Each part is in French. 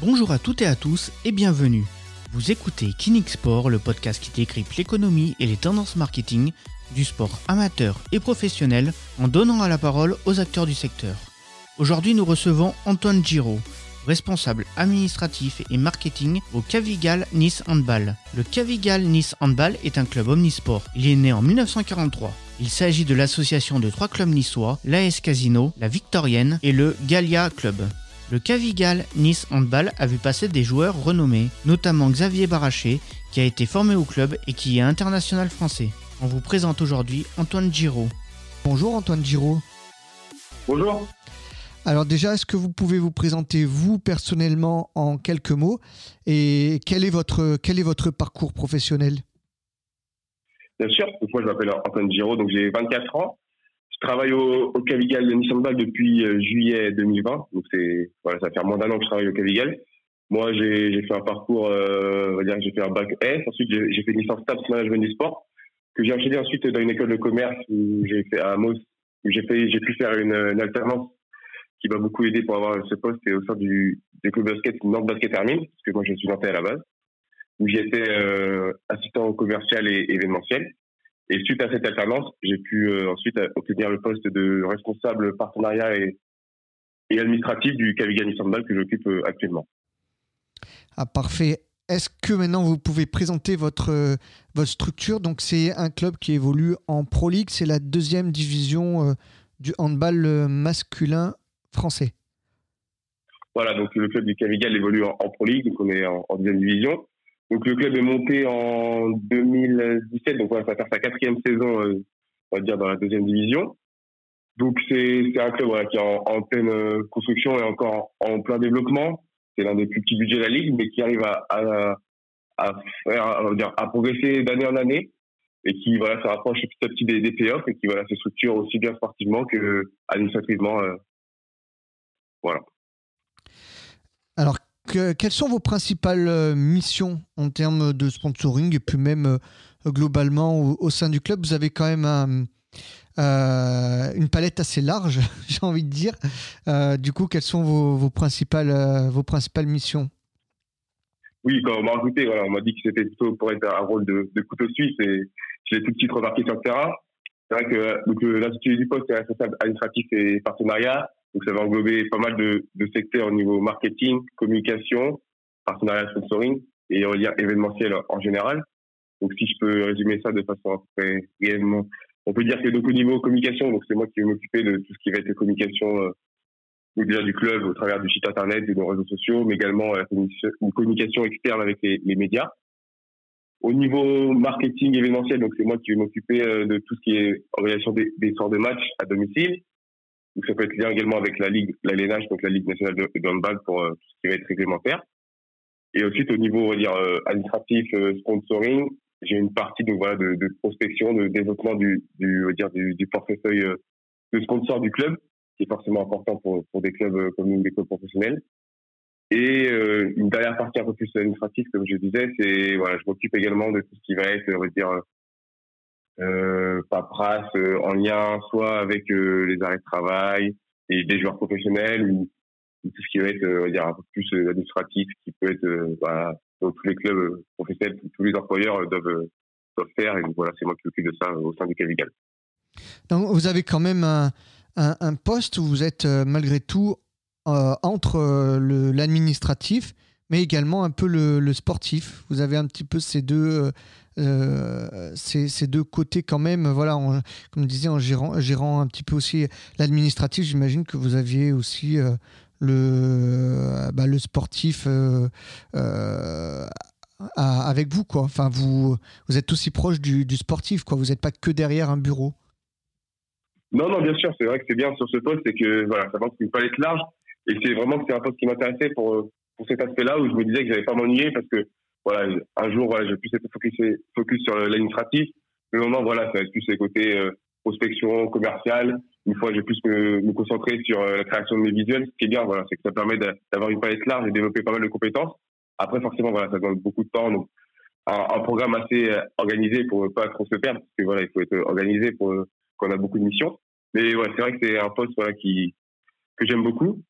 Bonjour à toutes et à tous et bienvenue. Vous écoutez Kinix Sport, le podcast qui décrypte l'économie et les tendances marketing du sport amateur et professionnel en donnant à la parole aux acteurs du secteur. Aujourd'hui, nous recevons Antoine Giraud, responsable administratif et marketing au Cavigal Nice Handball. Le Cavigal Nice Handball est un club omnisport. Il est né en 1943. Il s'agit de l'association de trois clubs niçois, l'AS Casino, la Victorienne et le Gallia Club. Le Cavigal Nice Handball a vu passer des joueurs renommés, notamment Xavier Baraché, qui a été formé au club et qui est international français. On vous présente aujourd'hui Antoine Giraud. Bonjour Antoine Giraud. Bonjour. Alors déjà, est-ce que vous pouvez vous présenter vous personnellement en quelques mots et quel est votre, quel est votre parcours professionnel? Bien sûr, moi je m'appelle Antoine Giraud, donc j'ai 24 ans. Je travaille au, au Cavigal de Nissan depuis euh, juillet 2020, donc c'est voilà, ça fait moins d'un an que je travaille au Cavigal. Moi, j'ai fait un parcours, euh, on va dire, j'ai fait un bac S. Ensuite, j'ai fait une licence TAPS Management du Sport, que j'ai enchaîné ensuite dans une école de commerce où j'ai fait à Amos, j'ai j'ai pu faire une, alternance qui m'a beaucoup aidé pour avoir ce poste et au sein du, des clubs basket, Nantes Basket Termine, parce que moi je suis nantais à la base, où j'étais euh, assistant commercial et événementiel. Et suite à cette alternance, j'ai pu euh, ensuite obtenir le poste de responsable partenariat et, et administratif du Cavigani Sandball que j'occupe euh, actuellement. Ah, parfait. Est-ce que maintenant vous pouvez présenter votre, euh, votre structure? Donc, c'est un club qui évolue en Pro League, c'est la deuxième division euh, du handball euh, masculin français. Voilà, donc le club du Cavigal évolue en, en Pro League, donc on est en, en, deuxième division. Donc le club est monté en 2017, donc voilà, ça va faire sa quatrième saison, euh, on va dire, dans la deuxième division. Donc c'est un club qui est en, pleine construction et encore en, plein développement. C'est l'un des plus petits budgets de la ligue, mais qui arrive à, progresser d'année en année et qui voilà se rapproche petit à petit des, des playoffs et qui voilà se structure aussi bien sportivement que administrativement. Euh, voilà. Alors, que, quelles sont vos principales euh, missions en termes de sponsoring et puis même euh, globalement au, sein du club? Vous avez quand même euh, une palette assez large, j'ai envie de dire. Du coup, quelles sont vos, principales, vos principales missions? Oui, quand on m'a recruté, voilà, on m'a dit que c'était plutôt pour être un rôle de, couteau suisse et je l'ai tout de suite remarqué sur le terrain. C'est vrai que donc, l'intitulé du poste est responsable administratif et partenariat. Donc ça va englober pas mal de, de secteurs au niveau marketing, communication, partenariat sponsoring et va dire événementiel en général. Donc si je peux résumer ça de façon très réellement on peut dire que donc au niveau communication, donc c'est moi qui vais m'occuper de tout ce qui va être communication euh, déjà du club au travers du site internet, de nos réseaux sociaux, mais également euh, une communication externe avec les, les, médias. Au niveau marketing événementiel, donc c'est moi qui vais m'occuper euh, de tout ce qui est organisation des, des sorts de matchs à domicile. Donc ça peut être lié également avec la ligue, la LNH, donc la Ligue nationale de, de handball pour euh, tout ce qui va être réglementaire. Et ensuite au niveau on va dire euh, administratif, euh, sponsoring, j'ai une partie donc voilà de, de, prospection, de développement du, du, dire, du, du portefeuille de sponsors du club, qui est forcément important pour, pour des clubs comme nous, des clubs professionnels. Et une dernière partie un peu plus administrative, comme je disais, c'est voilà, je m'occupe également de tout ce qui va être, on va dire, euh, paperasse euh, en lien soit avec euh, les arrêts de travail et des joueurs professionnels ou, ou, tout ce qui va être, on va dire, un peu plus administratif, qui peut être bah, donc, tous les clubs professionnels, tous les employeurs doivent, doivent faire. Et voilà, c'est moi qui m'occupe de ça au sein du Cavigal. Donc, vous avez quand même un, un, poste où vous êtes malgré tout euh, entre l'administratif, mais également un peu le, sportif. Vous avez un petit peu ces deux, euh, ces, ces, deux côtés quand même. Voilà, comme je disais, en gérant, gérant un petit peu aussi l'administratif, j'imagine que vous aviez aussi euh, le, bah, le sportif euh, euh, avec vous quoi. Enfin vous vous êtes aussi proche du, sportif quoi. Vous n'êtes pas que derrière un bureau. Non non bien sûr c'est vrai que c'est bien sur ce poste c'est que voilà ça manque une palette large et c'est vraiment que c'est un poste qui m'intéressait pour pour cet aspect-là où je me disais que j'allais pas m'ennuyer parce que voilà un jour voilà je puisse être focus focus sur l'administratif mais moment voilà ça va être plus les côtés euh, prospection commerciale une fois, j'ai plus me, me, concentrer sur euh, la création de mes visuels. Ce qui est bien, voilà, c'est que ça permet d'avoir une palette large et développer pas mal de compétences. Après, forcément, voilà, ça demande beaucoup de temps. Donc, un, un programme assez euh, organisé pour ne pas trop se perdre, parce que voilà, il faut être organisé pour euh, qu'on a beaucoup de missions. Mais ouais, c'est vrai que c'est un poste voilà qui que j'aime beaucoup.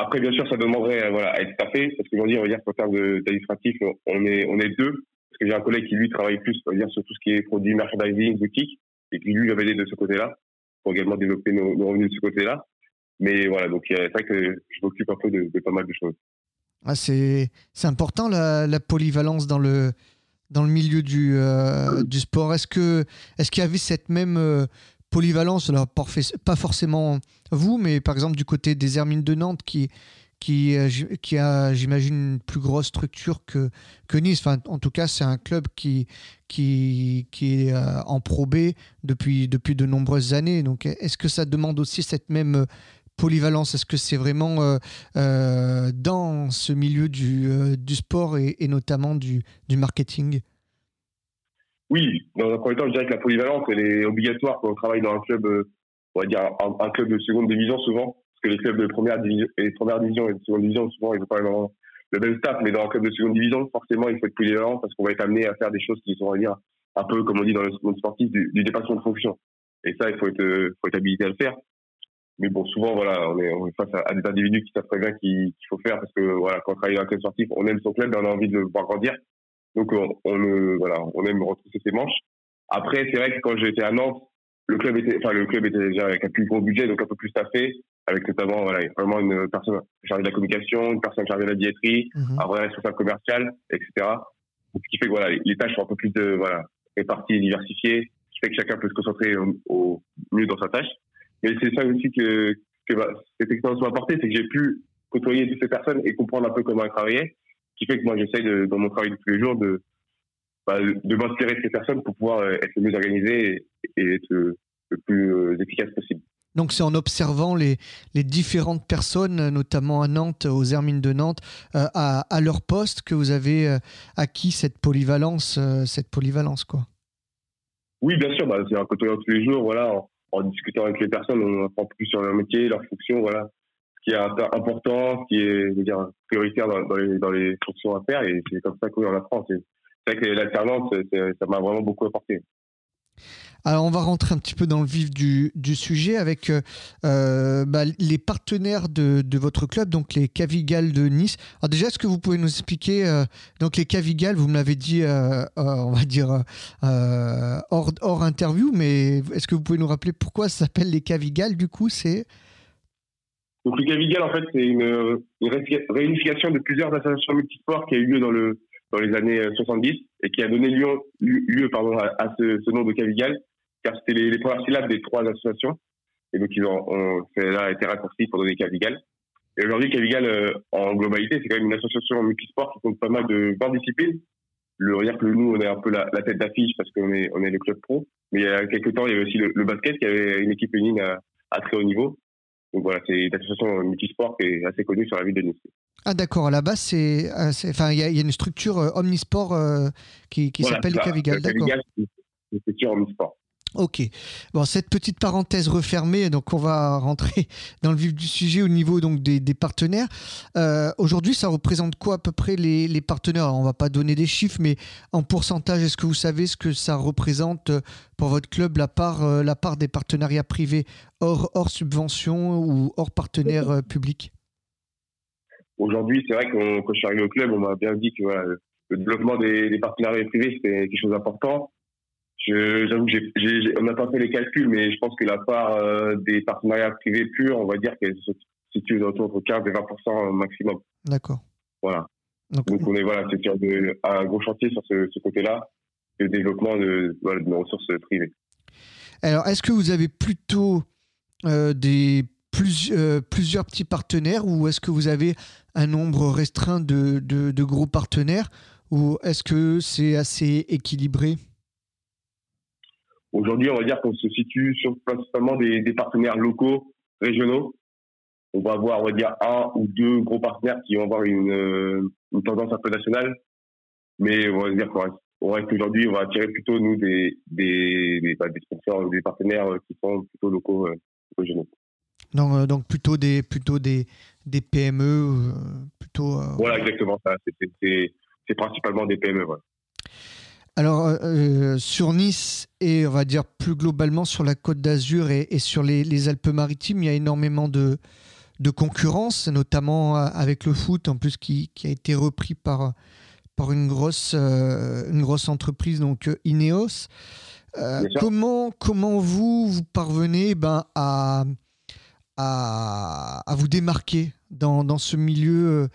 Après, bien sûr, ça demanderait voilà, à être staffé, parce qu'aujourd'hui, on va dire qu'en termes d'administratif, on est, on est deux, parce que j'ai un collègue qui, lui, travaille plus, on va dire, sur tout ce qui est produit merchandising, boutique, et qui, lui, va m'aider de ce côté-là, pour également développer nos, revenus de ce côté-là. Mais voilà, donc c'est vrai que je m'occupe un peu de, pas mal de choses. Ah, c'est important la, polyvalence dans le, dans le milieu du, euh, du sport. Est-ce qu'il est qu'il y avait cette même euh, polyvalence, alors pas forcément vous, mais par exemple du côté des Hermines de Nantes qui, euh, a, j'imagine, une plus grosse structure que, Nice. En tout cas, c'est un club qui, est euh, en Pro B depuis, de nombreuses années. Est-ce que ça demande aussi cette même polyvalence? Est-ce que c'est vraiment euh, dans ce milieu du, sport et, notamment du marketing? Oui, dans un premier temps, je dirais que la polyvalence, elle est obligatoire quand on travaille dans un club, euh, on va dire un, club de seconde division souvent, parce que les clubs de première division et première division et de seconde division, souvent, ils n'ont pas le même staff, mais dans un club de seconde division, forcément, il faut être polyvalent parce qu'on va être amené à faire des choses qui sont, on dire, un peu, comme on dit dans le monde sportif, du, dépassement de fonction. Et ça, il faut être, euh, faut être habilité à le faire. Mais bon, souvent, voilà, on est, on est face à, des individus qui savent très bien qu'il faut faire parce que, voilà, quand on travaille dans un club sportif, on aime son club et on a envie de le voir grandir. Donc on, on, voilà, on aime retrousser ses manches. Après, c'est vrai que quand j'étais à Nantes, le club était, enfin le club était déjà avec un plus gros budget, donc un peu plus staffé, avec notamment voilà vraiment une personne chargée de la communication, une personne chargée de la billetterie, mhm. un vrai responsable commercial, etc. ce qui fait que voilà, les tâches sont un peu plus de voilà réparties et diversifiées, ce qui fait que chacun peut se concentrer au, mieux dans sa tâche. Mais c'est ça aussi que, que bah, cette expérience m'a apporté, c'est que j'ai pu côtoyer toutes ces personnes et comprendre un peu comment elles travaillaient qui fait que moi, j'essaye, dans mon travail de tous les jours, de, bah, de m'inspirer de ces personnes pour pouvoir euh, être le mieux organisé et, être le plus euh, efficace possible. Donc c'est en observant les, les, différentes personnes, notamment à Nantes, aux Hermines de Nantes, euh, à, à, leur poste, que vous avez acquis cette polyvalence, cette polyvalence quoi. Oui, bien sûr, bah, c'est un côté tous les jours, voilà, en, en, discutant avec les personnes, on apprend plus sur leur métier, leur fonction, voilà qui est important, qui est dire, prioritaire dans, les, dans, les, fonctions à faire. Et c'est comme ça qu'on apprend. C'est vrai que l'alternance, ça m'a vraiment beaucoup apporté. Alors on va rentrer un petit peu dans le vif du, sujet avec euh, euh, bah, les partenaires de, votre club, donc les Cavigal de Nice. Alors déjà, est-ce que vous pouvez nous expliquer, euh, donc les Cavigal, vous me l'avez dit, on va dire hors, interview, mais est-ce que vous pouvez nous rappeler pourquoi ça s'appelle les Cavigal Du coup, c'est donc le Gavigal, en fait, c'est une, réunification de plusieurs associations multisports qui a eu lieu dans, le, dans les années 70 et qui a donné lieu, à, ce, nom de Cavigal, car c'était les, premières syllabes des trois associations. Et donc, ils ont, été raccourci pour donner Cavigal. Et aujourd'hui, Cavigal, euh, en globalité, c'est quand même une association multisport qui compte pas mal de 20 disciplines. Le dire que nous, on est un peu la, tête d'affiche parce qu'on est, on le club pro. Mais il y a quelques temps, il y avait aussi le, basket qui avait une équipe à, à très haut niveau. Donc voilà, c'est une association multisport qui est assez connue sur la ville de Nice. Ah d'accord, à la base, c'est, euh, enfin, il y, a une structure euh, omnisport euh, qui, qui s'appelle les Cavigal, d'accord. C'est une structure omnisport. Ok. Bon, cette petite parenthèse refermée, donc on va rentrer dans le vif du sujet au niveau donc des, partenaires. Euh, aujourd'hui, ça représente quoi à peu près les, partenaires? On va pas donner des chiffres, mais en pourcentage, est-ce que vous savez ce que ça représente pour votre club la part, euh, la part des partenariats privés hors, subvention ou hors partenaires euh, publics? Aujourd'hui, c'est vrai que quand je suis arrivé au club, on m'a bien dit que le développement des, des partenariats privés, c'était quelque chose d'important J'avoue que on n'a pas fait les calculs, mais je pense que la part euh, des partenariats privés purs, on va dire qu'elle se situe autour de 15 et 20% maximum. D'accord. Voilà. Donc, on est voilà, c'est un gros chantier sur ce, côté-là, le développement de, nos ressources privées. Alors, est-ce que vous avez plutôt euh, des plus, euh, plusieurs petits partenaires ou est-ce que vous avez un nombre restreint de, de, de gros partenaires ou est-ce que c'est assez équilibré? Aujourd'hui, on va dire qu'on se situe sur principalement des, des, partenaires locaux, régionaux. On va avoir, on va dire, un ou deux gros partenaires qui vont avoir une, euh, une tendance un peu nationale. Mais on va dire qu'on reste, aujourd'hui, on va attirer plutôt, nous, des, des, des, bah, des sponsors, des partenaires qui sont plutôt locaux, euh, régionaux. Donc, euh, donc plutôt des, plutôt des, des PME, plutôt. voilà, exactement ça. C'est principalement des PME. Voilà. Alors, euh, euh, sur Nice et on va dire plus globalement sur la côte d'Azur et, sur les, Alpes-Maritimes, il y a énormément de, de concurrence, notamment avec le foot, en plus qui, qui a été repris par, par une, grosse, une grosse entreprise, donc Ineos. comment, comment vous, vous parvenez ben, à, à, à, vous démarquer dans, dans ce milieu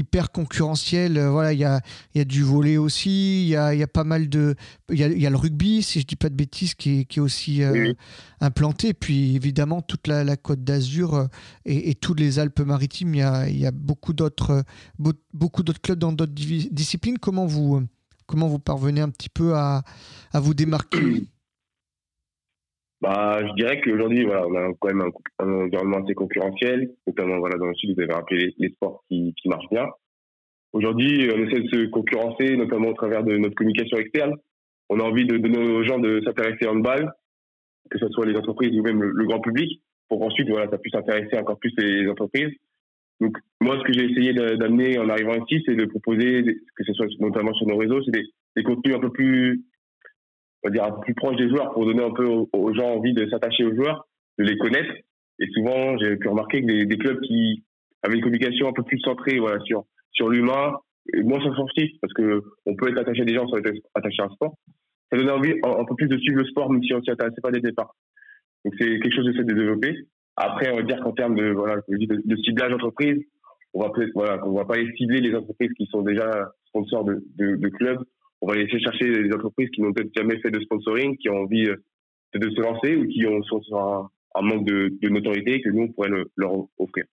hyper concurrentiel. Euh, voilà, il y a, y a, du volet aussi, il y a, y a, pas mal de. Il y a, y a, le rugby, si je dis pas de bêtises, qui est, qui est aussi euh, implanté. Puis évidemment, toute la, la côte d'Azur euh, et, et, toutes les Alpes-Maritimes, il y a, y a beaucoup d'autres beaucoup d'autres clubs dans d'autres disciplines. Comment vous, comment vous parvenez un petit peu à, à vous démarquer? Bah, je dirais qu'aujourd'hui, voilà, on a quand même un, environnement assez concurrentiel, notamment voilà, dans le sud, vous avez rappelé les, sports qui, qui marchent bien. Aujourd'hui, on essaie de se concurrencer, notamment au travers de notre communication externe. On a envie de donner aux gens de s'intéresser en balle, que ce soit les entreprises ou même le, grand public, pour qu'ensuite, voilà, ça puisse intéresser encore plus les entreprises. Donc, moi, ce que j'ai essayé d'amener en arrivant ici, c'est de proposer, que ce soit notamment sur nos réseaux, c'est des, des contenus un peu plus on va dire, plus proche des joueurs pour donner un peu aux, gens envie de s'attacher aux joueurs, de les connaître. Et souvent, j'ai pu remarquer que des, clubs qui avaient une communication un peu plus centrée voilà, sur, sur l'humain, moins sur le parce que on peut être attaché à des gens sans être attaché à un sport. Ça donne envie un, peu plus de suivre le sport, même si on s'y intéressait pas dès le départ. Donc c'est quelque chose de de développer. Après, on va dire qu'en termes de, voilà, de, de ciblage d'entreprise, on va voilà, on va pas aller cibler les entreprises qui sont déjà sponsors de, de, de clubs on va essayer de chercher des entreprises qui n'ont peut-être jamais fait de sponsoring, qui ont envie euh, de se lancer ou qui ont sont sur un, manque de, notoriété que nous, on pourrait leur offrir.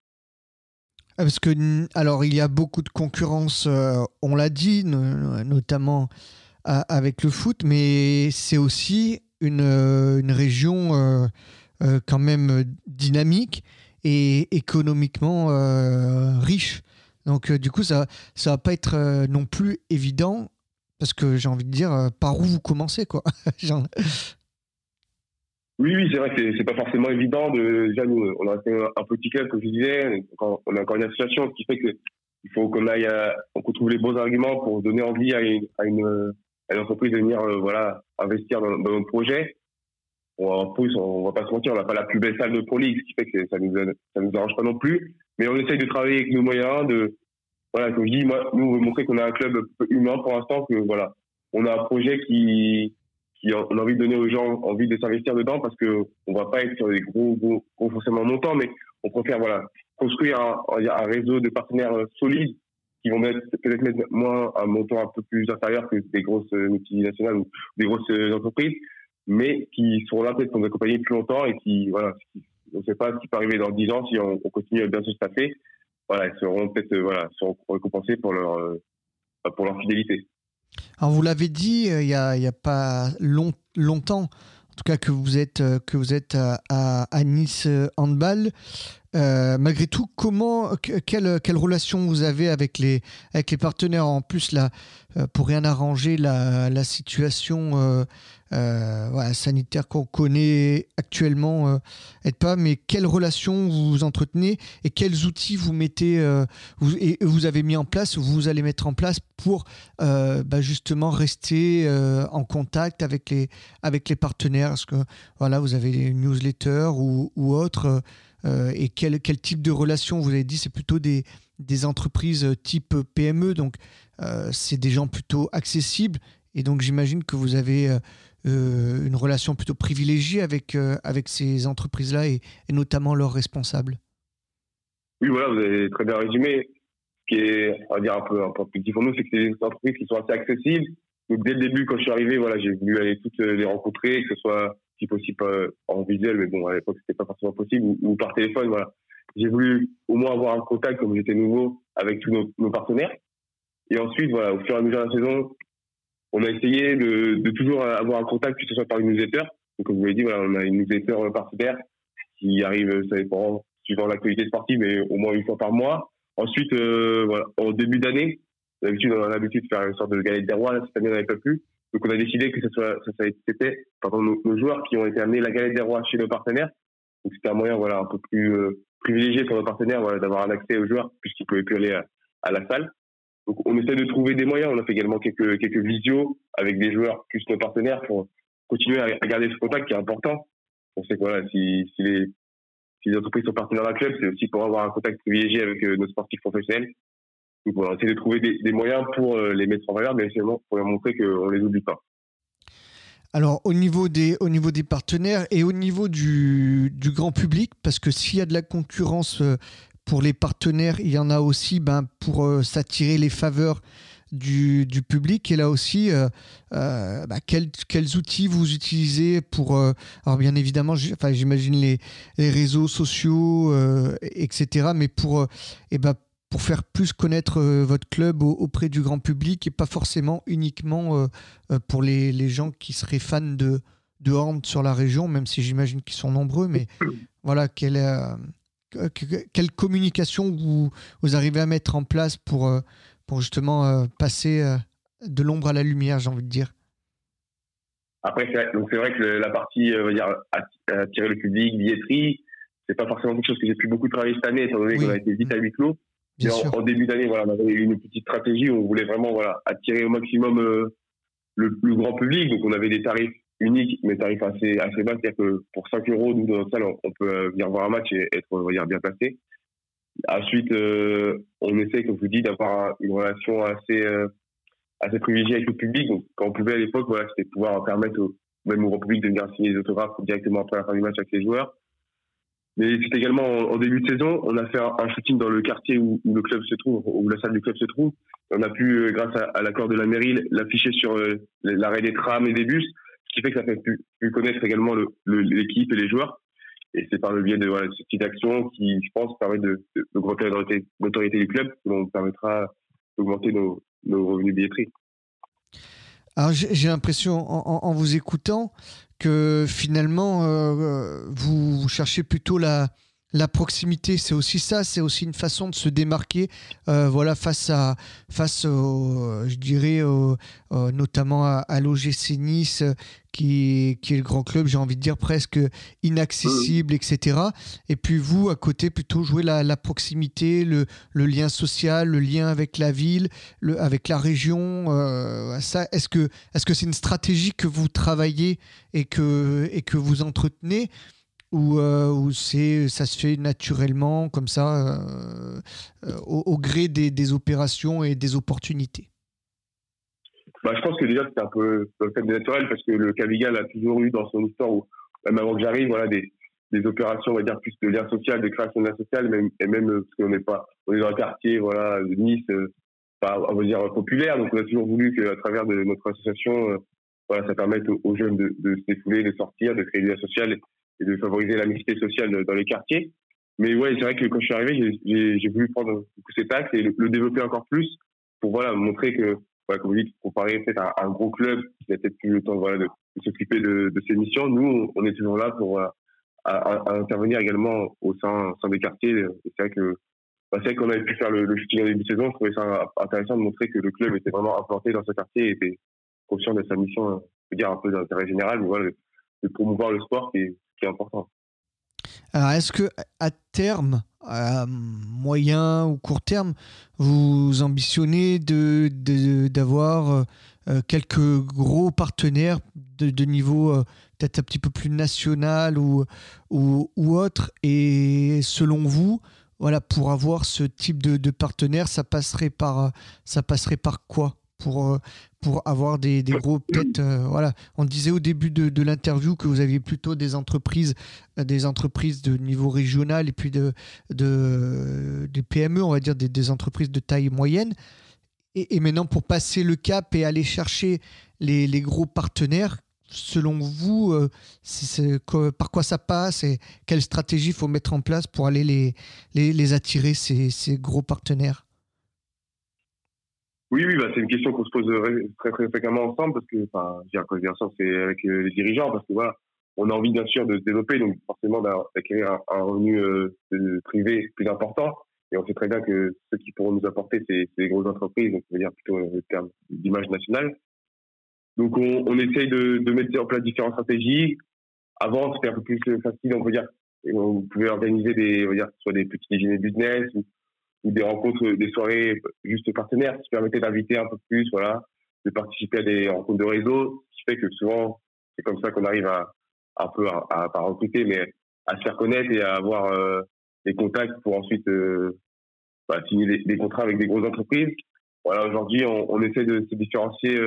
Ah, parce que, alors, il y a beaucoup de concurrence, euh, on l'a dit, notamment avec le foot, mais c'est aussi euh, une région quand même dynamique et économiquement riche. Donc, du coup, ça ne va pas être non plus évident parce que j'ai envie de dire, euh, par où vous commencez, quoi. Oui, oui, c'est vrai que c'est pas forcément évident. De, déjà, nous, on a un petit club, comme je disais, on a encore une association, ce qui fait que il faut qu'on aille, qu'on trouve les bons arguments pour donner envie à une, à une, entreprise de venir, euh, voilà, investir dans, dans, notre projet. en plus, on, va pas se mentir, on n'a pas la plus belle salle de Pro League, ce qui fait que ça nous, ça nous arrange pas non plus. Mais on essaye de travailler avec nos moyens, de, voilà, comme je dis, moi, nous, on veut montrer qu'on a un club humain pour l'instant, que voilà, on a un projet qui, qui on a envie de donner aux gens envie de s'investir dedans parce que on va pas être sur des gros, gros, gros forcément montants, mais on préfère, voilà, construire un, un réseau de partenaires solides qui vont peut-être mettre moins un montant un peu plus inférieur que des grosses multinationales ou des grosses entreprises, mais qui seront là peut-être pour nous accompagner plus longtemps et qui, voilà, on ne sait pas ce qui peut arriver dans 10 ans si on, on continue à bien se staffer voilà, ils seront peut-être euh, voilà, seront récompensés pour leur, euh, pour leur fidélité. Alors vous l'avez dit euh, il n'y a, a, pas long, longtemps, en tout cas que vous êtes, que vous êtes à, à, Nice Handball. malgré tout, comment, quelle, quelle, relation vous avez avec les, avec les partenaires? En plus, là, pour rien arranger, la, la situation sanitaire qu'on connaît actuellement euh, pas, mais quelles relations vous entretenez et quels outils vous mettez euh, vous, et vous avez mis en place, vous allez mettre en place pour euh, bah, justement rester en contact avec les, avec les partenaires? Est-ce que voilà, vous avez une newsletter ou, ou et quel, quel type de relation? Vous avez dit c'est plutôt des, des entreprises type PME donc c'est des gens plutôt accessibles et donc j'imagine que vous avez euh, une relation plutôt privilégiée avec, euh, avec ces entreprises-là et, notamment leurs responsables. Oui, voilà, vous avez très bien résumé. Ce qui est, on dire, un peu, un peu pour nous, c'est que c'est des entreprises qui sont assez accessibles. Donc, dès le début, quand je suis arrivé, voilà, j'ai voulu aller toutes les rencontrer, que ce soit, si possible, euh, en visuel, mais bon, à l'époque, c'était pas forcément possible, ou, par téléphone, voilà. J'ai voulu au moins avoir un contact, comme j'étais nouveau, avec tous nos, nos, partenaires. Et ensuite, voilà, au fur et à mesure de la saison, on a essayé de, de, toujours avoir un contact, que ce soit par une newsletter. Donc, comme vous l'avez dit, voilà, on a une newsletter partenaire qui arrive, ça dépend, suivant l'actualité sportive, mais au moins une fois par mois. Ensuite, euh, voilà, en début d'année, d'habitude, on a l'habitude de faire une sorte de galette des rois. Cette année, on n'avait pas pu. Donc, on a décidé que ce soit, ça, ça c'était, par nos, nos, joueurs qui ont été amenés la galette des rois chez nos partenaires. Donc, c'était un moyen, voilà, un peu plus euh, privilégié pour nos partenaires, voilà, d'avoir un accès aux joueurs puisqu'ils pouvaient plus aller à la salle. Donc, on essaie de trouver des moyens. On a fait également quelques, quelques visios avec des joueurs plus nos partenaires pour continuer à, garder ce contact qui est important. On sait que si, les, entreprises sont partenaires d'un club, c'est aussi pour avoir un contact privilégié avec nos sportifs professionnels. Donc voilà, essayer de trouver des, moyens pour les mettre en valeur, mais également pour leur montrer qu'on les oublie pas. Alors au niveau, des, partenaires et au niveau du, du grand public, parce que s'il y a de la concurrence pour les partenaires, il y en a aussi ben, pour euh, s'attirer les faveurs du, du, public. Et là aussi, euh, euh, bah, quels, quels, outils vous utilisez pour... alors bien évidemment, j'imagine les, les, réseaux sociaux, etc. Mais pour, ben, pour faire plus connaître votre club auprès du grand public et pas forcément uniquement pour les, les, gens qui seraient fans de, de Horn sur la région, même si j'imagine qu'ils sont nombreux. Mais voilà, quel quelle communication vous, vous arrivez à mettre en place pour, euh, pour justement euh, passer euh, de l'ombre à la lumière, j'ai envie de dire? Après, c'est vrai, que la partie dire, attirer le public, billetterie, c'est pas forcément quelque chose que j'ai pu beaucoup travailler cette année, étant donné qu'on a été vite à huis clos. En, début d'année, voilà, on avait une petite stratégie où on voulait vraiment voilà, attirer au maximum le, le, grand public. Donc, on avait des tarifs unique, mais tarif assez, assez bas. C'est-à-dire que pour 5 euros, nous, dans notre salle, on peut euh, venir voir un match et être on va bien placé. Ensuite, euh, on essaie, comme je vous dis, d'avoir une relation assez, euh, assez privilégiée avec le public. Donc, quand on pouvait à l'époque, voilà, c'était pouvoir permettre au, même au grand public de venir signer des autographes directement après la fin du match avec les joueurs. Mais c'est également en, début de saison, on a fait un, shooting dans le quartier où, le club se trouve, où la salle du club se trouve. On a pu, grâce à, l'accord de la mairie, l'afficher sur l'arrêt des trams et des bus ce qui fait que ça fait plus, connaître également l'équipe et les joueurs. Et c'est par le biais de voilà, cette petite action qui, je pense, permet de, d'augmenter l'autorité du club, qui nous permettra d'augmenter nos, revenus billetterie. Alors j'ai l'impression, en, vous écoutant, que finalement, euh, vous cherchez plutôt la, la proximité, c'est aussi ça, c'est aussi une façon de se démarquer, euh, voilà, face à, face, je dirais, notamment à, l'OGC Nice, qui, qui, est le grand club, j'ai envie de dire presque inaccessible, etc. Et puis vous, à côté, plutôt jouer la, proximité, le, lien social, le lien avec la ville, le, avec la région. Euh, ça, est-ce que, est-ce que c'est une stratégie que vous travaillez et que, et que vous entretenez? Ou, euh, c'est ça se fait naturellement comme ça euh, euh, au, gré des, des, opérations et des opportunités? Bah, je pense que déjà c'est un peu le fait naturel parce que le Cavigal a toujours eu dans son histoire où même avant que j'arrive voilà des, des opérations on va dire plus de lien social de création de lien social même, et même parce qu'on n'est pas on est dans un quartier voilà de Nice on va dire populaire donc on a toujours voulu qu'à travers de notre association voilà ça permette aux, jeunes de, de se défouler de sortir de créer du lien social et de favoriser la sociale dans les quartiers. Mais ouais, c'est vrai que quand je suis arrivé, j'ai voulu prendre cet axe et le, développer encore plus pour voilà montrer que, voilà, comme vous dites, comparer peut-être à un gros club qui a peut-être plus le temps voilà, de, s'occuper de, de, ses missions, nous, on est toujours là pour à, à, intervenir également au sein, sein des quartiers. C'est vrai que bah, c'est vrai qu'on avait pu faire le, le shooting en début de saison. Je trouvais ça intéressant de montrer que le club était vraiment implanté dans ce quartier et était conscient de sa mission, je veux dire un peu d'intérêt général, mais voilà, de promouvoir le sport qui important. Alors, est-ce que à terme, moyen ou court terme, vous ambitionnez de, d'avoir euh, quelques gros partenaires de, niveau euh, peut-être un petit peu plus national ou, autre? Et selon vous, voilà, pour avoir ce type de, de partenaire, ça passerait par quoi? Pour, euh, pour avoir des, des gros peut-être euh, voilà. On disait au début de, de l'interview que vous aviez plutôt des entreprises euh, des entreprises de niveau régional et puis de, de des PME on va dire des, entreprises de taille moyenne. Et, maintenant pour passer le cap et aller chercher les, les gros partenaires selon vous par quoi ça passe et quelle stratégie faut mettre en place pour aller les, les, les attirer ces, ces gros partenaires? Oui, oui, bah, c'est une question qu'on se pose très, très fréquemment ensemble parce que, enfin, je veux dire, c'est avec euh, les dirigeants parce que voilà, on a envie bien sûr de se développer, donc forcément d'acquérir un, revenu euh, privé plus important. Et on sait très bien que ceux qui pourront nous apporter, c'est les grosses entreprises, donc on veut dire plutôt le terme d'image nationale. Donc on, on essaye de, de, mettre en place différentes stratégies. Avant, c'était un peu plus facile, on peut dire. On pouvait organiser des, on va dire, soit des petits déjeuners business des rencontres, des soirées juste partenaires qui permettaient d'inviter un peu plus, voilà, de participer à des rencontres de réseau, ce qui fait que souvent, c'est comme ça qu'on arrive à, un peu à, à, recruter, mais à se faire connaître et à avoir des contacts pour ensuite bah, signer des, contrats avec des grosses entreprises. Voilà, aujourd'hui, on, on, essaie de se différencier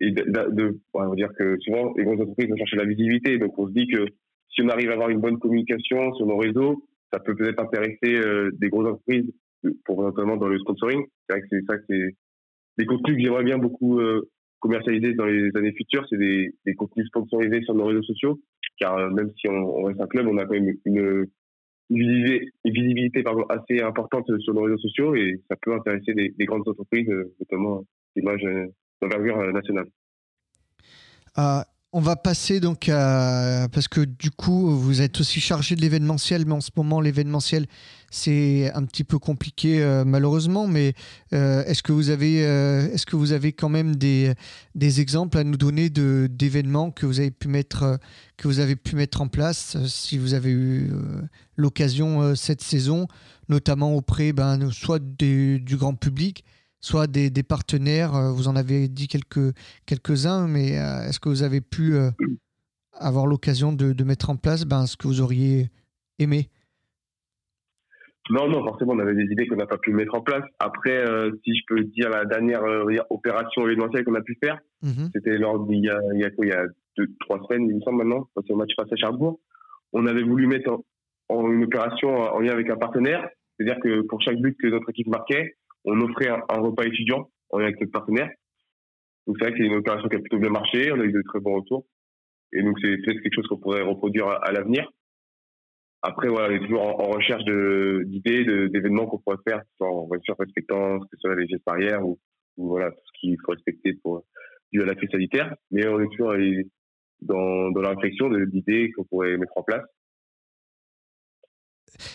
et de, de, on va dire que souvent les grosses entreprises vont chercher la visibilité. Donc on se dit que si on arrive à avoir une bonne communication sur nos réseaux, ça peut peut-être intéresser euh, des grosses entreprises pour notamment dans le sponsoring. C'est vrai que c'est ça que c'est des contenus que j'aimerais bien beaucoup euh, commercialiser dans les années futures. C'est des, des, contenus sponsorisés sur nos réseaux sociaux, car euh, même si on, on, reste un club, on a quand même une, visibilité, assez importante sur nos réseaux sociaux et ça peut intéresser des, des grandes entreprises, notamment d'image d'envergure nationale. On va passer donc à, parce que du coup vous êtes aussi chargé de l'événementiel, mais en ce moment l'événementiel c'est un petit peu compliqué euh, malheureusement. Mais euh, est-ce que vous avez est-ce que vous avez quand même des, des exemples à nous donner d'événements que vous avez pu mettre que vous avez pu mettre en place si vous avez eu l'occasion cette saison, notamment auprès ben, soit du grand public soit des, partenaires. Euh, vous en avez dit quelques, quelques-uns, mais euh, est-ce que vous avez pu euh, avoir l'occasion de, mettre en place ben, ce que vous auriez aimé? Non, non, forcément, on avait des idées qu'on n'a pas pu mettre en place. Après, si je peux dire la dernière opération événementielle qu'on a pu faire, mhm. c'était lors d'il y a, il y a, il y a deux, trois semaines, il me semble maintenant, c'est au match face à Charbourg. On avait voulu mettre en une opération en lien avec un partenaire, c'est-à-dire que pour chaque but que notre équipe marquait, on offrait un, repas étudiant avec notre partenaire. Donc c'est vrai que c'est une opération qui a plutôt bien marché, on a eu de très bons retours. Et donc c'est peut-être quelque chose qu'on pourrait reproduire à, l'avenir. Après, voilà, on est toujours en, recherche d'idées, d'événements qu'on pourrait faire, en voiture respectant ce que soit les gestes barrières ou, voilà, tout ce qu'il faut respecter pour, dû à la crise sanitaire. Mais on est toujours dans, dans la réflexion d'idées qu'on pourrait mettre en place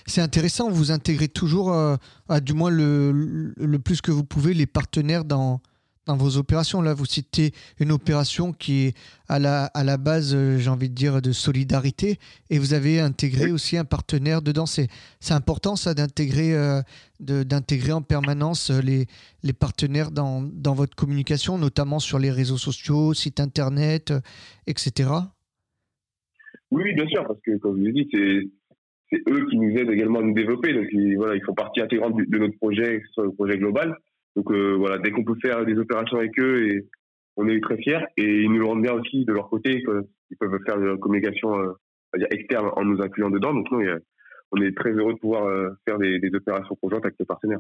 c'est intéressant, vous intégrez toujours, euh, à du moins le, le, plus que vous pouvez, les partenaires dans, dans vos opérations. Là, vous citez une opération qui est à la, à la base, euh, j'ai envie de dire, de solidarité, et vous avez intégré aussi un partenaire dedans. C'est, c'est important, ça, d'intégrer, euh, de, d'intégrer en permanence les, les partenaires dans, dans votre communication, notamment sur les réseaux sociaux, sites internet, etc. Oui, bien sûr, parce que, comme je l'ai dit, c'est c'est eux qui nous aident également à nous développer. Donc ils, voilà, ils font partie intégrante de notre projet, que ce soit le projet global. Donc euh, voilà, dès qu'on peut faire des opérations avec eux, et on est très fiers. Et ils nous rendent bien aussi de leur côté. Ils peuvent faire de la communication euh, externe en nous incluant dedans. Donc nous, on est très heureux de pouvoir euh, faire des, opérations conjointes avec nos partenaires.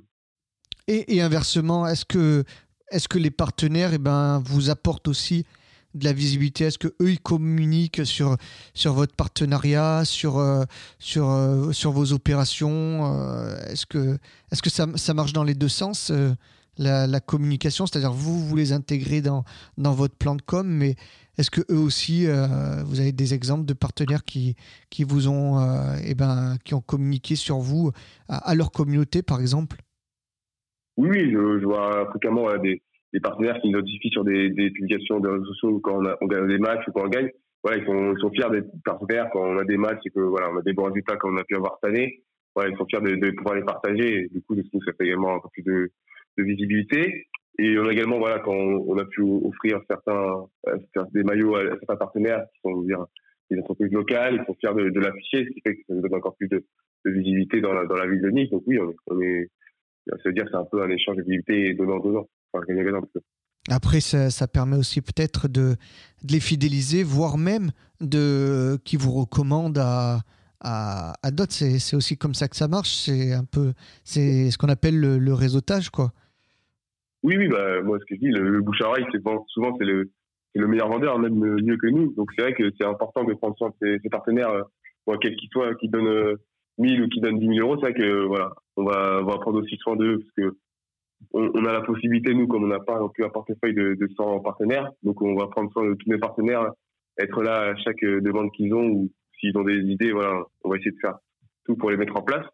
Et, inversement, est-ce que, est que les partenaires eh ben, vous apportent aussi de la visibilité? Est-ce que eux ils communiquent sur sur votre partenariat, sur euh, sur euh, sur vos opérations euh, Est-ce que est-ce que ça, ça, marche dans les deux sens la, la, communication, c'est-à-dire vous vous les intégrez dans dans votre plan de com, mais est-ce que eux aussi vous avez des exemples de partenaires qui qui vous ont eh ben qui ont communiqué sur vous à, leur communauté par exemple? Oui, je, je vois fréquemment des des partenaires qui nous notifient sur des, des publications de réseaux sociaux quand on, on, gagne des matchs ou quand on gagne. Voilà, ils sont, ils sont fiers d'être partenaires quand on a des matchs et que voilà, on a des bons résultats comme on a pu avoir cette année. Voilà, ils sont fiers de, de pouvoir les partager. Du coup, ça fait également un peu plus de, de visibilité. Et on a également, voilà, quand on, a pu offrir certains, euh, des maillots à, certains partenaires qui sont, dire, des entreprises locales, ils sont fiers de, de l'afficher, ce qui fait que ça nous donne encore plus de, visibilité dans la, dans la ville de Nice. Donc oui, on on est ça veut dire c'est un peu un échange de visibilité donnant-donnant. Après, ça, permet aussi peut-être de, de, les fidéliser, voire même de qui vous recommandent à, à, à d'autres. C'est aussi comme ça que ça marche. C'est un peu, c'est ce qu'on appelle le, réseautage, quoi. Oui, oui, bah, moi, ce que je dis, le, bouche à oreille, souvent, c'est le, le meilleur vendeur, même mieux que nous. Donc, c'est vrai que c'est important de prendre soin de ses, partenaires, euh, quels qu'ils soient, qui donnent 1000 euh, ou qui donnent 10 000 euros. C'est vrai que, voilà, on va, on va prendre aussi soin d'eux parce que on, a la possibilité, nous, comme on n'a pas non plus un portefeuille de, de 100 partenaires, donc on va prendre soin de tous mes partenaires, être là à chaque demande qu'ils ont, ou s'ils ont des idées, voilà, on va essayer de faire tout pour les mettre en place.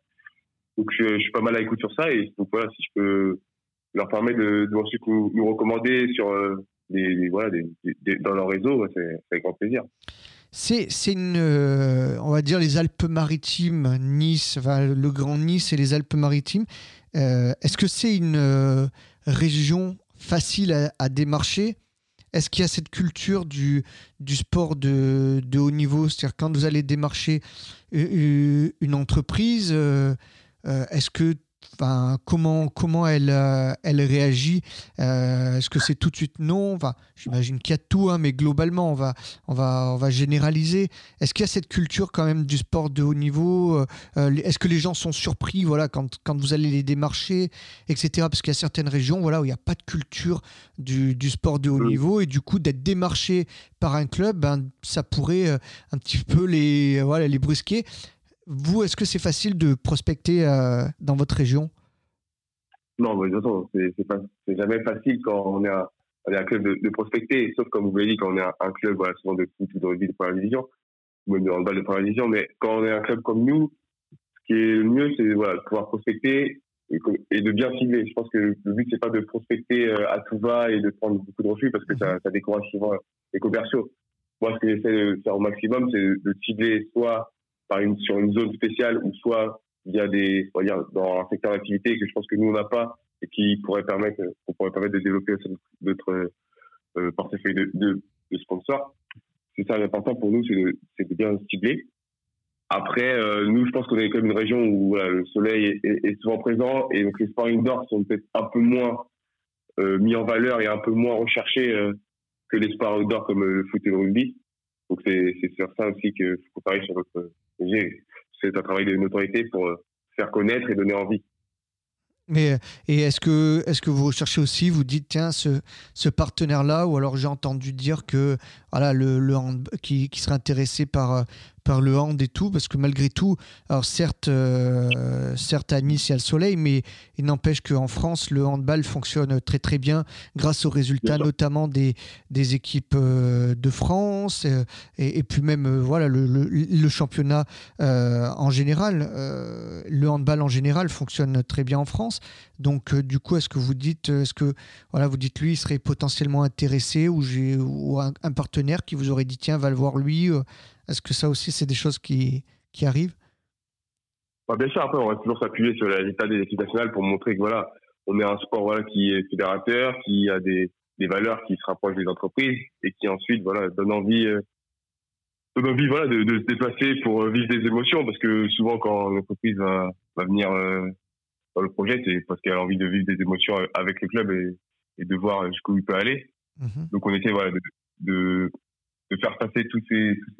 Donc je, suis pas mal à l'écoute sur ça, et voilà, si je peux leur permettre de, de ensuite nous, recommander sur euh, voilà, dans leur réseau, c'est avec grand plaisir. C'est, une, euh, on va dire, les Alpes-Maritimes, Nice, le Grand Nice et les Alpes-Maritimes. Euh, est-ce que c'est une euh, région facile à, démarcher? Est-ce qu'il y a cette culture du, du sport de, de haut niveau? C'est-à-dire quand vous allez démarcher une entreprise, est-ce que Enfin, comment, comment elle, euh, elle réagit euh, Est-ce que c'est tout de suite non? Enfin, J'imagine qu'il y a tout, hein, mais globalement, on va, on va, on va généraliser. Est-ce qu'il y a cette culture quand même du sport de haut niveau euh, Est-ce que les gens sont surpris voilà, quand, quand vous allez les démarcher, etc. Parce qu'il y a certaines régions voilà, où il n'y a pas de culture du, du sport de haut niveau et du coup, d'être démarché par un club, ben, ça pourrait un petit peu les, voilà, les brusquer. Vous, est-ce que c'est facile de prospecter euh, dans votre région? Non, mais de toute façon, c'est jamais facile quand on est un, un club de, prospecter, sauf comme vous l'avez dit, quand on est un, club voilà, souvent de foot ou de rugby de première division, ou même de handball de première division, mais quand on est un club comme nous, ce qui est le mieux, c'est voilà, de pouvoir prospecter et, de bien cibler. Je pense que le but, c'est pas de prospecter euh, à tout va et de prendre beaucoup de refus parce que ça, ça décourage souvent les commerciaux. Moi, ce que j'essaie de faire au maximum, c'est de cibler soit par une, sur une zone spéciale ou soit il y a des, on dire, dans un secteur d'activité que je pense que nous on n'a pas et qui pourrait permettre, qu'on pourrait permettre de développer notre euh, portefeuille de, de, de sponsors. C'est ça l'important pour nous, c'est de, de, bien cibler. Après, euh, nous, je pense qu'on est comme une région où voilà, le soleil est, est, souvent présent et donc les sports indoor sont peut-être un peu moins euh, mis en valeur et un peu moins recherchés euh, que les sports outdoor comme le foot et le rugby. Donc c'est sur ça aussi qu'il faut parier sur notre c'est un travail de notoriété pour euh, faire connaître et donner envie. Mais et est-ce que est-ce que vous cherchez aussi, vous dites tiens ce, ce partenaire-là ou alors j'ai entendu dire que voilà le, le qui, qui serait intéressé par par le hand et tout, parce que malgré tout, alors certes, euh, certes à Nice il y a le soleil, mais il n'empêche qu'en France, le handball fonctionne très très bien grâce aux résultats notamment des, des équipes euh, de France euh, et, puis même voilà le, le, championnat en général, le handball en général fonctionne très bien en France. Donc du coup, est-ce que vous dites, est-ce que voilà, vous dites lui, il serait potentiellement intéressé ou j'ai ou un, un, partenaire qui vous aurait dit tiens, va le voir lui est-ce que ça aussi, c'est des choses qui, qui arrivent? Bah, Bien sûr, après, on va toujours s'appuyer sur l'état des équipes nationales pour montrer que voilà, on est un sport voilà, qui est fédérateur, qui a des, des valeurs qui se rapprochent des entreprises et qui ensuite voilà, donne envie, euh, donne envie voilà, de, de, se déplacer pour euh, vivre des émotions. Parce que souvent, quand l'entreprise va, va venir euh, dans le projet, c'est parce qu'elle a envie de vivre des émotions avec le club et, et de voir jusqu'où il peut aller. Mm-hmm. Donc, on essaie voilà, de, de, de faire passer tous ces, tous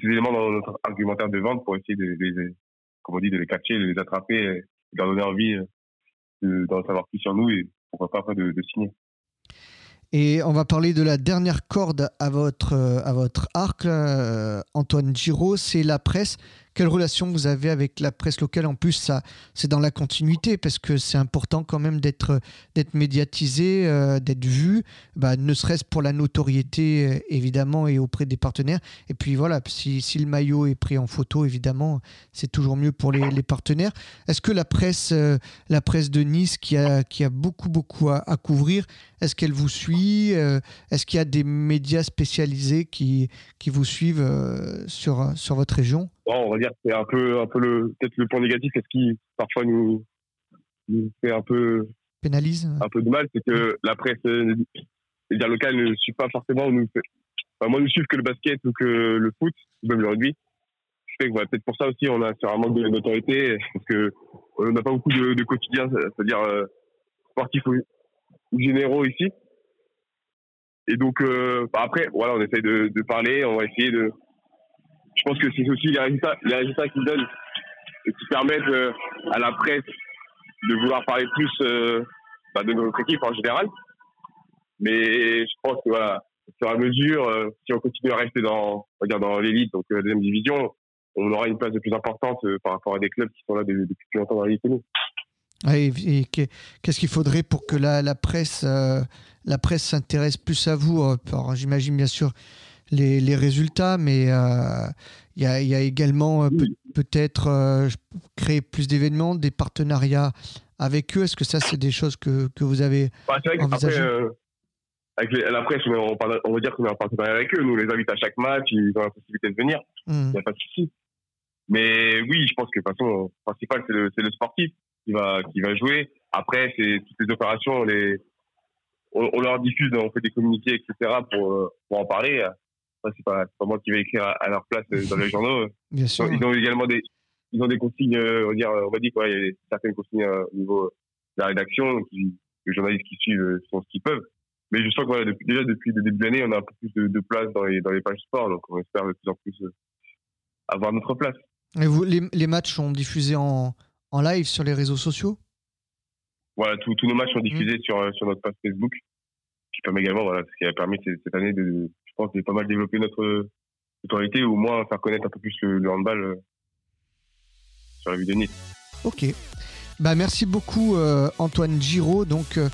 ces, éléments dans notre argumentaire de vente pour essayer de les, comme on dit, de les de les attraper, de leur donner envie euh, d'en savoir plus sur nous et pourquoi pas après de, de signer. Et on va parler de la dernière corde à votre, à votre arc, euh, Antoine Giraud, c'est la presse. Quelle relation vous avez avec la presse locale? En plus, ça, c'est dans la continuité parce que c'est important quand même d'être, d'être médiatisé, euh, d'être vu, bah, ne serait-ce pour la notoriété euh, évidemment et auprès des partenaires. Et puis voilà, si, si, le maillot est pris en photo, évidemment, c'est toujours mieux pour les, les partenaires. Est-ce que la presse, euh, la presse de Nice, qui a, qui a beaucoup beaucoup à, à couvrir, est-ce qu'elle vous suit Est-ce qu'il y a des médias spécialisés qui, qui vous suivent sur, sur votre région? On va dire que c'est un peu, un peu le, peut-être le point négatif, c'est ce qui parfois nous, nous fait un peu pénalise, un peu de mal, c'est que la presse, les médias locales ne suivent pas forcément, nous, enfin, moi, nous suivent que le basket ou que le foot, ou même le rugby. Je sais que peut-être pour ça aussi, on a un manque de notoriété, parce que on n'a pas beaucoup de, de quotidien, c'est-à-dire euh, sportifs ou, généraux ici. Et donc, euh, bah, après, voilà, on essaye de, de parler, on va essayer de, je pense que c'est aussi les résultats, les qu'ils donnent et qui permettent euh, à la presse de vouloir parler plus euh, bah, de notre équipe en général. Mais je pense que et à mesure, euh, si on continue à rester dans, dans l'élite, donc la deuxième division, on aura une place de plus importante par rapport à des clubs qui sont là depuis plus longtemps dans l'élite que nous. et qu'est-ce qu'il faudrait pour que la, la presse, la presse s'intéresse plus à vous J'imagine bien sûr les, les résultats, mais euh, il y, a, y, a, également euh, peut-être euh, créer plus d'événements, des partenariats avec eux. Est-ce que ça, c'est des choses que, que vous avez bah, envisagées avec la presse, on, on, va dire qu'on est en partenariat avec eux. Nous, on les invite à chaque match, ils ont la possibilité de venir. Mmh. Il n'y a pas de souci. Mais oui, je pense que de toute façon, le principal, c'est le, le, sportif qui va, qui va jouer. Après, c'est toutes les opérations, les, on, leur diffuse, on fait des communiqués, etc. pour, pour en parler. C'est pas, pas moi qui vais écrire à, leur place dans les journaux. Bien sûr. Ils ont également des, ils ont des consignes, on va dire, on va dire quoi, il y a certaines consignes au niveau de la rédaction, qui, les journalistes qui suivent font ce qu'ils peuvent. Mais je sens que voilà, depuis, déjà depuis le début de l'année, on a un peu plus de, place dans les, dans les pages sport, donc on espère de plus en plus avoir notre place. Et vous, les, les matchs sont diffusés en, en live sur les réseaux sociaux? Voilà, tous nos matchs sont diffusés mmh. sur, sur notre page Facebook, qui permet également, voilà, ce qui a permis cette année de, je pense, de pas mal développer notre autorité ou au moins faire connaître un peu plus le, handball euh, sur la vidéo de Nice. Ok. Bah, merci beaucoup euh, Antoine Giraud. Donc, euh,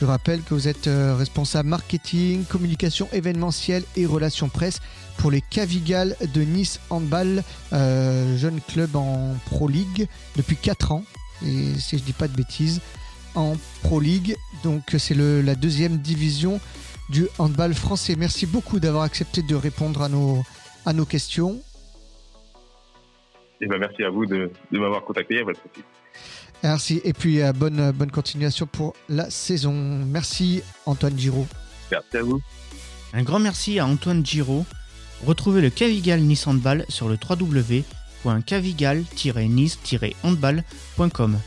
je rappelle que vous êtes responsable marketing, communication événementielle et relations presse pour les Cavigal de Nice Handball, euh, jeune club en Pro League depuis 4 ans, et si je dis pas de bêtises, en Pro League. Donc c'est la deuxième division du handball français. Merci beaucoup d'avoir accepté de répondre à nos, à nos questions. Et eh ben merci à vous de, m'avoir contacté. Merci. Et puis euh, bonne, bonne continuation pour la saison. Merci Antoine Giraud. Merci à vous. Un grand merci à Antoine Giraud Retrouvez le Cavigal Nice Handball sur le www.cavigal-nice-handball.com,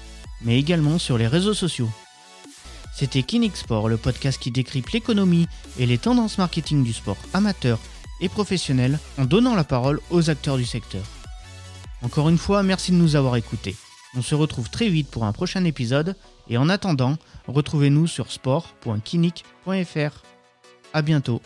mais également sur les réseaux sociaux. C'était Kinexport, le podcast qui décrypte l'économie et les tendances marketing du sport amateur et professionnel en donnant la parole aux acteurs du secteur. Encore une fois, merci de nous avoir écoutés. On se retrouve très vite pour un prochain épisode et en attendant, retrouvez-nous sur sport.kinic.fr. A bientôt